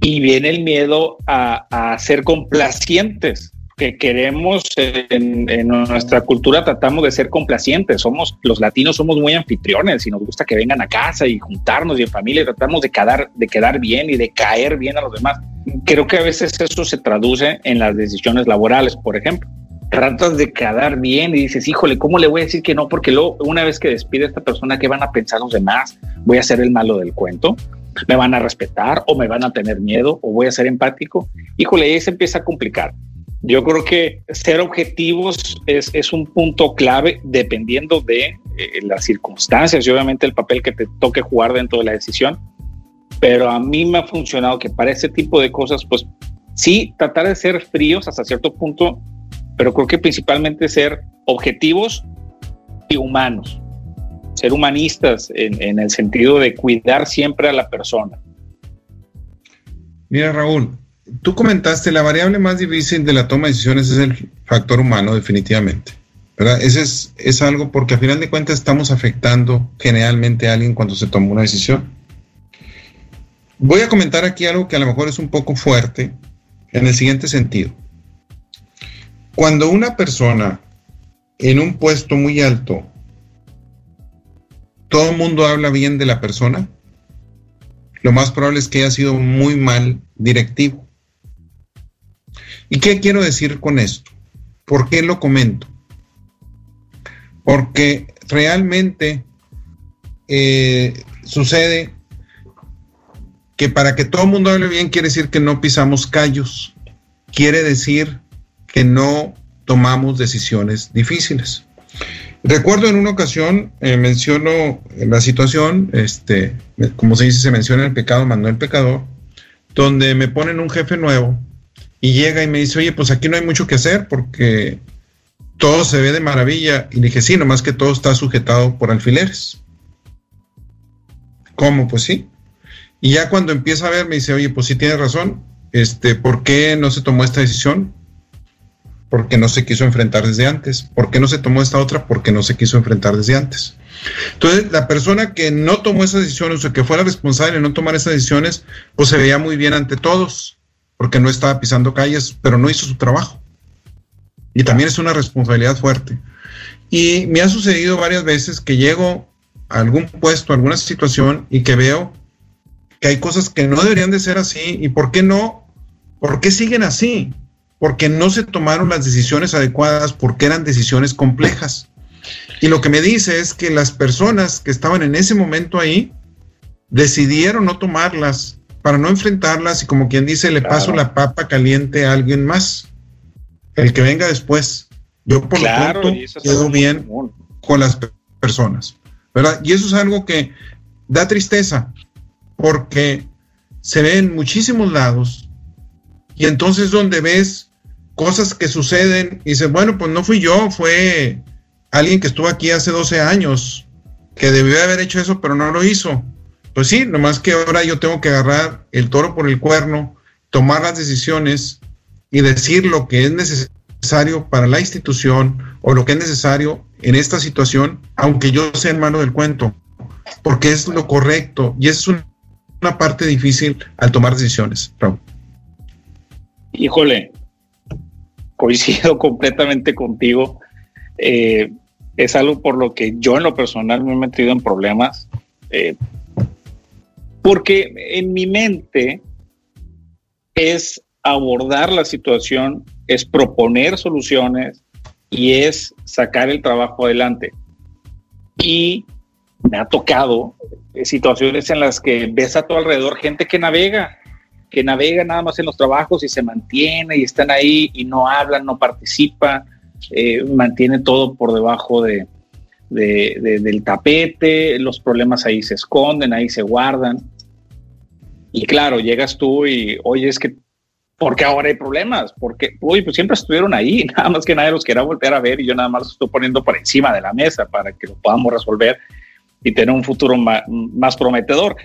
Y viene el miedo a, a ser complacientes que queremos en, nuestra cultura tratamos de ser complacientes. Somos los latinos somos muy anfitriones y nos gusta que vengan a casa y juntarnos y en familia tratamos de quedar de quedar bien y de caer bien a los demás. Creo que a veces eso se traduce en las decisiones laborales, por ejemplo. Tratas de quedar bien y dices, híjole, ¿cómo le voy a decir que no? Porque luego, una vez que despide a esta persona, ¿qué van a pensar los demás? ¿Voy a ser el malo del cuento? ¿Me van a respetar o me van a tener miedo o voy a ser empático? Híjole, ahí se empieza a complicar. Yo creo que ser objetivos es, un punto clave dependiendo de eh, las circunstancias y obviamente el papel que te toque jugar dentro de la decisión. Pero a mí me ha funcionado que para ese tipo de cosas, pues sí, tratar de ser fríos hasta cierto punto, pero creo que principalmente ser objetivos y humanos. ser humanistas en, el sentido de cuidar siempre a la persona. Mira, Raúl, tú comentaste la variable más difícil de la toma de decisiones es el factor humano, definitivamente. Ese es, es algo porque a final de cuentas estamos afectando generalmente a alguien cuando se toma una decisión. Voy a comentar aquí algo que a lo mejor es un poco fuerte en el siguiente sentido. Cuando una persona en un puesto muy alto todo el mundo habla bien de la persona, lo más probable es que haya sido muy mal directivo. ¿Y qué quiero decir con esto? ¿Por qué lo comento? Porque realmente eh, sucede que para que todo el mundo hable bien quiere decir que no pisamos callos, quiere decir que no tomamos decisiones difíciles. Recuerdo en una ocasión, eh, menciono la situación, este, como se dice, se menciona el pecado, mandó el pecador, donde me ponen un jefe nuevo y llega y me dice, oye, pues aquí no hay mucho que hacer porque todo se ve de maravilla. Y le dije, sí, nomás que todo está sujetado por alfileres. ¿Cómo? Pues sí. Y ya cuando empieza a ver, me dice, oye, pues sí tienes razón, este, ¿por qué no se tomó esta decisión? porque no se quiso enfrentar desde antes. ¿Por qué no se tomó esta otra? Porque no se quiso enfrentar desde antes. Entonces, la persona que no tomó esas decisiones, o que fue la responsable de no tomar esas decisiones, pues se veía muy bien ante todos, porque no estaba pisando calles, pero no hizo su trabajo. Y también es una responsabilidad fuerte. Y me ha sucedido varias veces que llego a algún puesto, a alguna situación y que veo que hay cosas que no deberían de ser así. ¿Y por qué no? ¿Por qué siguen así? porque no se tomaron las decisiones adecuadas, porque eran decisiones complejas. Y lo que me dice es que las personas que estaban en ese momento ahí decidieron no tomarlas para no enfrentarlas y como quien dice, le paso la papa caliente a alguien más, el que venga después. Yo por lo tanto quedo bien con las personas, ¿verdad? Y eso es algo que da tristeza porque se ve en muchísimos lados y entonces donde ves cosas que suceden y dices, bueno, pues no fui yo, fue alguien que estuvo aquí hace 12 años, que debió haber hecho eso, pero no lo hizo. Pues sí, nomás que ahora yo tengo que agarrar el toro por el cuerno, tomar las decisiones y decir lo que es necesario para la institución o lo que es necesario en esta situación, aunque yo sea hermano del cuento, porque es lo correcto y es una parte difícil al tomar decisiones, Raúl. Híjole, coincido *laughs* completamente contigo. Eh, es algo por lo que yo en lo personal me he metido en problemas. Eh, porque en mi mente es abordar la situación, es proponer soluciones y es sacar el trabajo adelante. Y me ha tocado situaciones en las que ves a tu alrededor gente que navega que navega nada más en los trabajos y se mantiene y están ahí y no hablan, no participa, eh, mantiene todo por debajo de, del tapete, los problemas ahí se esconden, ahí se guardan. Y claro, llegas tú y, oye, es que, ¿por qué ahora hay problemas? Porque, uy, pues siempre estuvieron ahí, *laughs* nada más que nadie los quiera volver a ver y yo nada más los estoy poniendo por encima de la mesa para que lo podamos resolver y tener un futuro más, prometedor.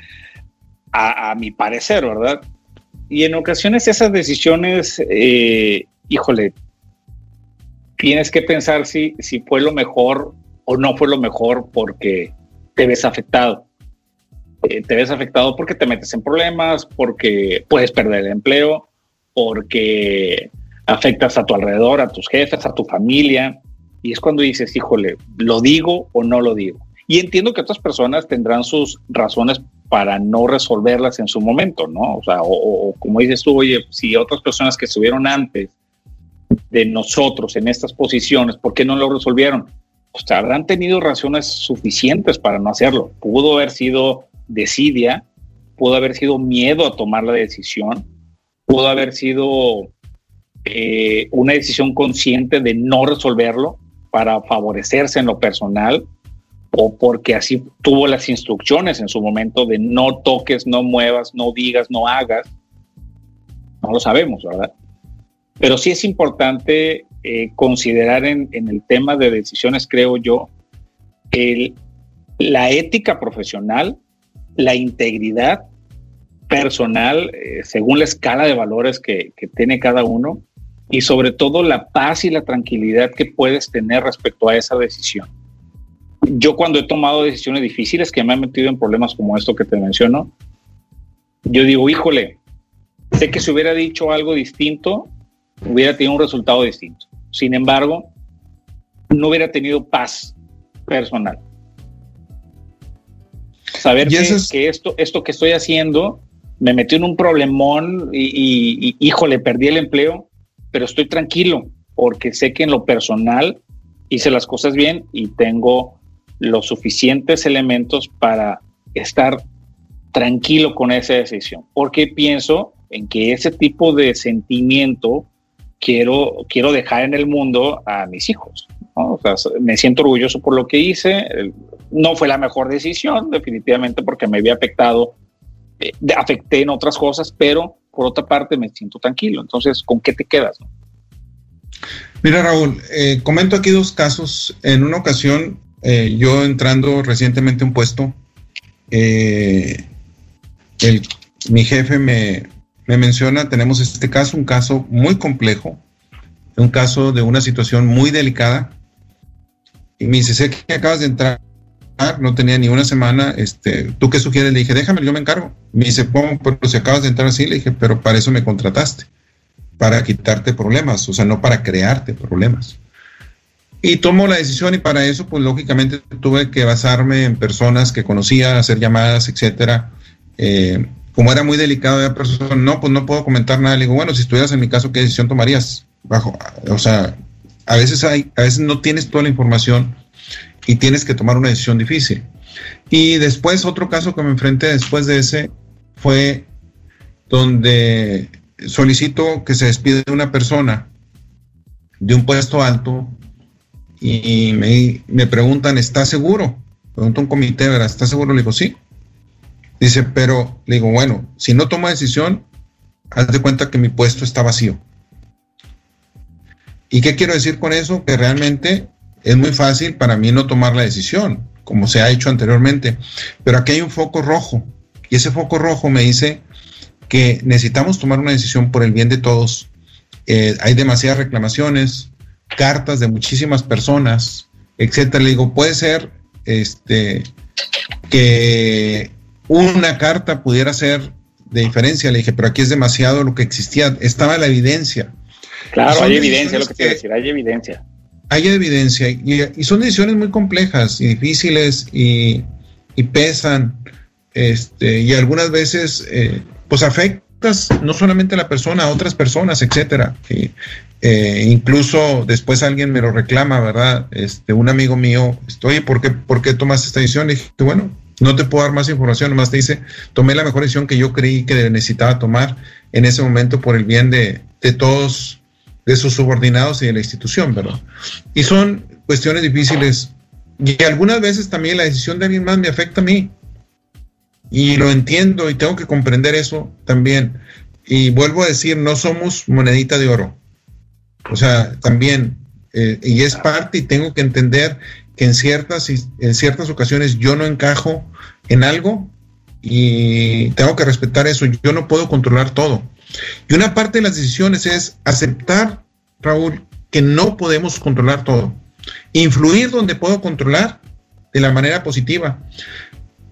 A, a, mi parecer, ¿verdad? Y en ocasiones esas decisiones, eh, híjole, tienes que pensar si, si fue lo mejor o no fue lo mejor porque te ves afectado. Eh, te ves afectado porque te metes en problemas, porque puedes perder el empleo, porque afectas a tu alrededor, a tus jefes, a tu familia. Y es cuando dices, híjole, ¿lo digo o no lo digo? Y entiendo que otras personas tendrán sus razones para no resolverlas en su momento, ¿no? O sea, o, como dices tú, oye, si otras personas que estuvieron antes de nosotros en estas posiciones, ¿por qué no lo resolvieron? Pues habrán tenido razones suficientes para no hacerlo. Pudo haber sido desidia, pudo haber sido miedo a tomar la decisión, pudo haber sido eh, una decisión consciente de no resolverlo para favorecerse en lo personal o porque así tuvo las instrucciones en su momento de no toques, no muevas, no digas, no hagas. No lo sabemos, ¿verdad? Pero sí es importante eh, considerar en, el tema de decisiones, creo yo, la ética profesional, la integridad personal, eh, según la escala de valores que, que tiene cada uno, y sobre todo la paz y la tranquilidad que puedes tener respecto a esa decisión. Yo cuando he tomado decisiones difíciles que me han metido en problemas como esto que te menciono, yo digo, híjole, sé que si hubiera dicho algo distinto, hubiera tenido un resultado distinto. Sin embargo, no hubiera tenido paz personal. Saber que, que, esto, esto que estoy haciendo me metió en un problemón y, híjole, perdí el empleo, pero estoy tranquilo porque sé que en lo personal hice las cosas bien y tengo los suficientes elementos para estar tranquilo con esa decisión, porque pienso en que ese tipo de sentimiento quiero, quiero dejar en el mundo a mis hijos. me siento orgulloso por lo que hice. No fue la mejor decisión, definitivamente, porque me había afectado, eh, afecté en otras cosas, pero por otra parte me siento tranquilo. Entonces, ¿con qué te quedas? Mira, Raúl, eh, comento aquí dos casos. En una ocasión, eh, yo entrando recientemente a un puesto, mi jefe me, menciona, tenemos este caso, un caso muy complejo, un caso de una situación muy delicada. Y me dice, sé que acabas de entrar, no tenía ni una semana, este, ¿tú qué sugieres? Le dije, déjame, yo me encargo. Me dice, pero si acabas de entrar así, le dije, pero para eso me contrataste, para quitarte problemas, o sea, no para crearte problemas. Y tomo la decisión y para eso, pues lógicamente tuve que basarme en personas que conocía, hacer llamadas, etcétera, eh, como era muy delicado de persona, no, pues no puedo comentar nada. Le digo, bueno, si estuvieras en mi caso, ¿qué decisión tomarías? Bajo, o sea, a veces hay, a veces no tienes toda la información y tienes que tomar una decisión difícil. Y después, otro caso que me enfrenté después de ese fue donde solicito que se despide de una persona de un puesto alto y me, me preguntan, ¿está seguro? Pregunto un comité, ¿verdad? ¿Está seguro? Le digo, sí. Dice, pero le digo, bueno, si no tomo decisión, haz de cuenta que mi puesto está vacío. ¿Y qué quiero decir con eso? Que realmente es muy fácil para mí no tomar la decisión, como se ha hecho anteriormente. Pero aquí hay un foco rojo. Y ese foco rojo me dice que necesitamos tomar una decisión por el bien de todos. Eh, hay demasiadas reclamaciones, cartas de muchísimas personas, etcétera. Le digo, puede ser este, que una carta pudiera ser de diferencia. Le dije, pero aquí es demasiado lo que existía. Estaba la evidencia. Claro, hay evidencia, lo que quiero decir, hay evidencia. Hay evidencia y, son decisiones muy complejas y difíciles y, pesan. Este, y algunas veces, eh, pues afectas no solamente a la persona, a otras personas, etcétera. Eh, incluso después alguien me lo reclama, ¿verdad? Este, un amigo mío, estoy, ¿por qué, ¿por qué tomas esta decisión? Le dije, bueno, no te puedo dar más información, nomás te dice, tomé la mejor decisión que yo creí que necesitaba tomar en ese momento por el bien de, todos, de sus subordinados y de la institución, ¿verdad? Y son cuestiones difíciles y algunas veces también la decisión de alguien más me afecta a mí. Y lo entiendo y tengo que comprender eso también. Y vuelvo a decir, no somos monedita de oro. O sea, también, eh, y es parte y tengo que entender que en ciertas, en ciertas ocasiones yo no encajo en algo y tengo que respetar eso. Yo no puedo controlar todo. Y una parte de las decisiones es aceptar, Raúl, que no podemos controlar todo. Influir donde puedo controlar de la manera positiva.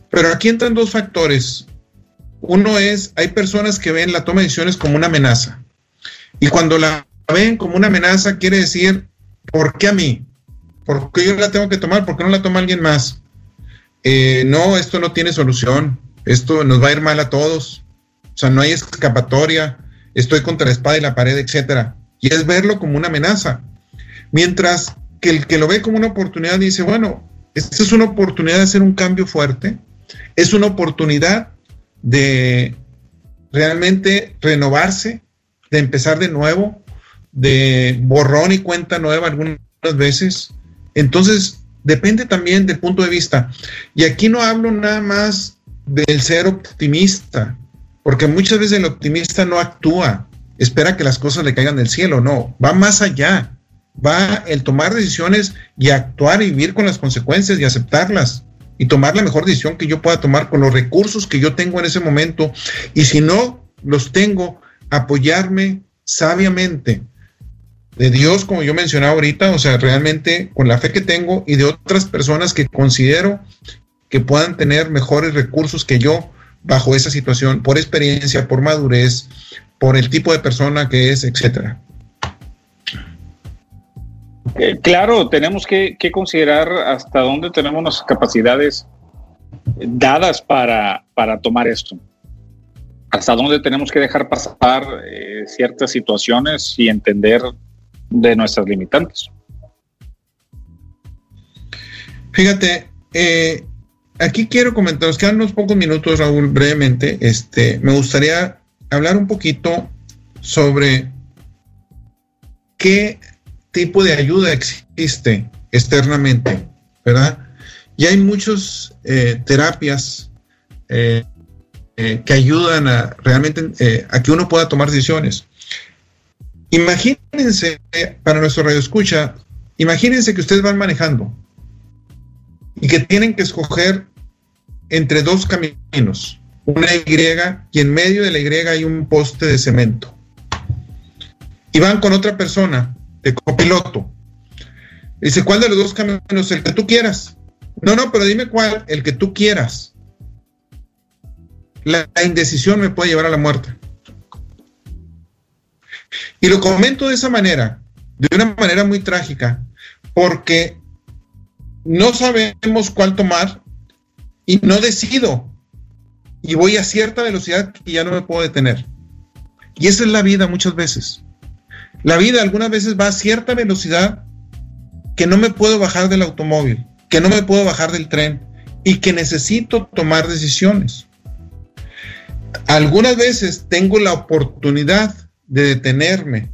Pero aquí entran dos factores. Uno es, hay personas que ven la toma de decisiones como una amenaza. Y cuando la ven como una amenaza, quiere decir, ¿por qué a mí? ¿Por qué yo la tengo que tomar? ¿Por qué no la toma alguien más? Eh, no, esto no tiene solución. Esto nos va a ir mal a todos. O sea, no hay escapatoria. Estoy contra la espada y la pared, etcétera. Y es verlo como una amenaza. Mientras que el que lo ve como una oportunidad dice, bueno, esta es una oportunidad de hacer un cambio fuerte. Es una oportunidad de realmente renovarse, de empezar de nuevo, de borrón y cuenta nueva algunas veces entonces, depende también del punto de vista. Y aquí no hablo nada más del ser optimista, porque muchas veces el optimista no actúa, espera que las cosas le caigan del cielo, no, va más allá, va el tomar decisiones y actuar y vivir con las consecuencias y aceptarlas. y tomar la mejor decisión que yo pueda tomar con los recursos que yo tengo en ese momento. Y si no los tengo, apoyarme sabiamente de Dios, como yo mencionaba ahorita, o sea, realmente con la fe que tengo y de otras personas que considero que puedan tener mejores recursos que yo bajo esa situación, por experiencia, por madurez, por el tipo de persona que es, etcétera. Eh, claro, tenemos que, considerar hasta dónde tenemos las capacidades dadas para, tomar esto. Hasta dónde tenemos que dejar pasar eh, ciertas situaciones y entender de nuestras limitantes. Fíjate, eh, aquí quiero comentar, nos quedan unos pocos minutos, Raúl, brevemente. Este, me gustaría hablar un poquito sobre qué tipo de ayuda existe externamente, ¿verdad? Y hay muchas eh, terapias eh, que ayudan a realmente a que uno pueda tomar decisiones. Imagínense, para nuestro radio escucha, imagínense que ustedes van manejando y que tienen que escoger entre dos caminos, una Y y en medio de la Y hay un poste de cemento. Y van con otra persona de copiloto. Dice, ¿cuál de los dos caminos? El que tú quieras. No, no, pero dime cuál, el que tú quieras. La, indecisión me puede llevar a la muerte. Y lo comento de esa manera, de una manera muy trágica, porque no sabemos cuál tomar y no decido. Y voy a cierta velocidad que ya no me puedo detener. Y esa es la vida muchas veces. La vida algunas veces va a cierta velocidad que no me puedo bajar del automóvil, que no me puedo bajar del tren y que necesito tomar decisiones. Algunas veces tengo la oportunidad de detenerme,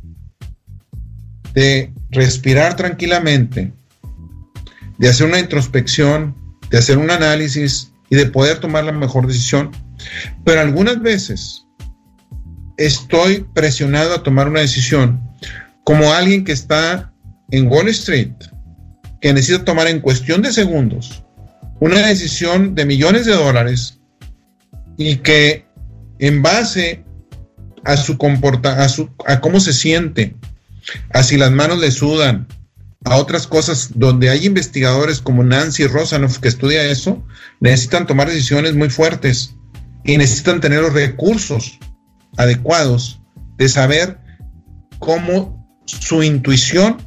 de respirar tranquilamente, de hacer una introspección, de hacer un análisis y de poder tomar la mejor decisión. Pero algunas veces estoy presionado a tomar una decisión como alguien que está en Wall Street, que necesita tomar en cuestión de segundos una decisión de millones de dólares y que en base a su comporta, a, su, a cómo se siente, a si las manos le sudan, a otras cosas donde hay investigadores como Nancy Rosanoff que estudia eso, necesitan tomar decisiones muy fuertes y necesitan tener los recursos adecuados de saber cómo su intuición,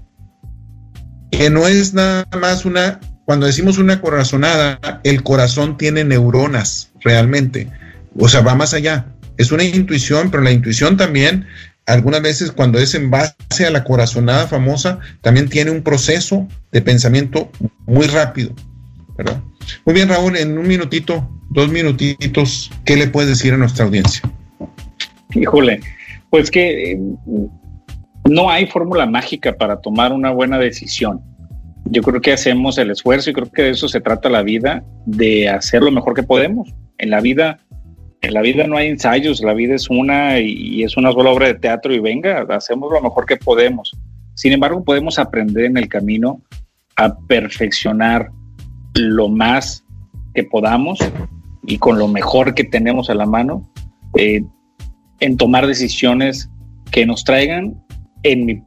que no es nada más una, cuando decimos una corazonada, el corazón tiene neuronas realmente, o sea, va más allá. Es una intuición, pero la intuición también, algunas veces cuando es en base a la corazonada famosa, también tiene un proceso de pensamiento muy rápido, ¿verdad? Muy bien, Raúl, en un minutito, dos minutitos, ¿qué le puedes decir a nuestra audiencia? Híjole, pues que no hay fórmula mágica para tomar una buena decisión. Yo creo que hacemos el esfuerzo y creo que de eso se trata la vida, de hacer lo mejor que podemos. En la vida, en la vida no hay ensayos, la vida es una y es una sola obra de teatro y venga, hacemos lo mejor que podemos. Sin embargo, podemos aprender en el camino a perfeccionar lo más que podamos y con lo mejor que tenemos a la mano eh, en tomar decisiones que nos traigan en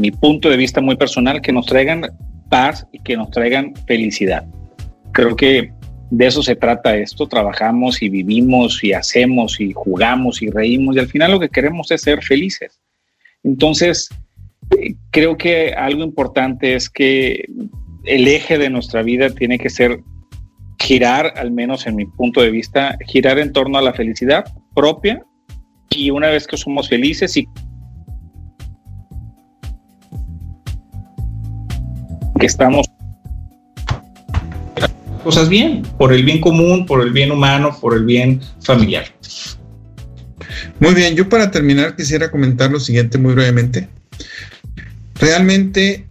mi, punto de vista muy personal, que nos traigan paz y que nos traigan felicidad. Creo que de eso se trata esto, trabajamos y vivimos y hacemos y jugamos y reímos y al final lo que queremos es ser felices. Entonces, eh, creo que algo importante es que el eje de nuestra vida tiene que ser girar, al menos en mi punto de vista, girar en torno a la felicidad propia y una vez que somos felices y que estamos cosas bien, por el bien común, por el bien humano, por el bien familiar. Muy bien, yo para terminar quisiera comentar lo siguiente muy brevemente. Realmente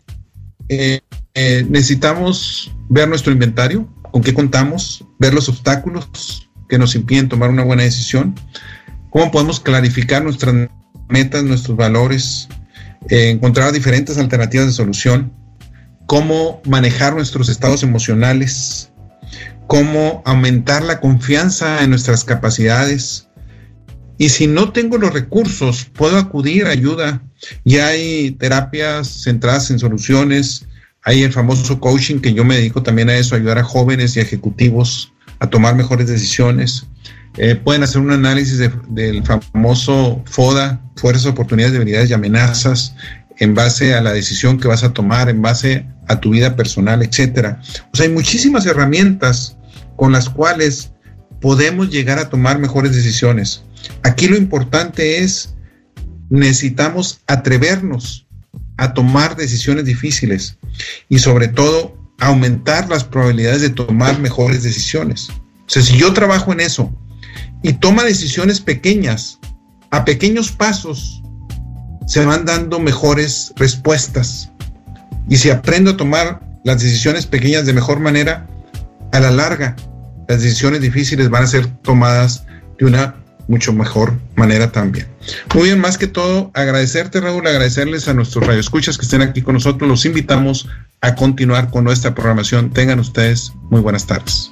eh, eh, necesitamos ver nuestro inventario, con qué contamos, ver los obstáculos que nos impiden tomar una buena decisión, cómo podemos clarificar nuestras metas, nuestros valores, eh, encontrar diferentes alternativas de solución cómo manejar nuestros estados emocionales, cómo aumentar la confianza en nuestras capacidades. Y si no tengo los recursos, puedo acudir a ayuda. Y hay terapias centradas en soluciones, hay el famoso coaching que yo me dedico también a eso, ayudar a jóvenes y ejecutivos a tomar mejores decisiones. Eh, pueden hacer un análisis del famoso FODA, fuerzas, oportunidades, debilidades y amenazas, en base a la decisión que vas a tomar, en base a tu vida personal, etcétera. O sea, hay muchísimas herramientas con las cuales podemos llegar a tomar mejores decisiones. Aquí lo importante es necesitamos atrevernos a tomar decisiones difíciles y sobre todo aumentar las probabilidades de tomar mejores decisiones. O sea, si yo trabajo en eso y toma decisiones pequeñas, a pequeños pasos, se van dando mejores respuestas. Y si aprendo a tomar las decisiones pequeñas de mejor manera, a la larga, las decisiones difíciles van a ser tomadas de una mucho mejor manera también. Muy bien, más que todo, agradecerte, Raúl, agradecerles a nuestros radioescuchas que estén aquí con nosotros. Los invitamos a continuar con nuestra programación. Tengan ustedes muy buenas tardes.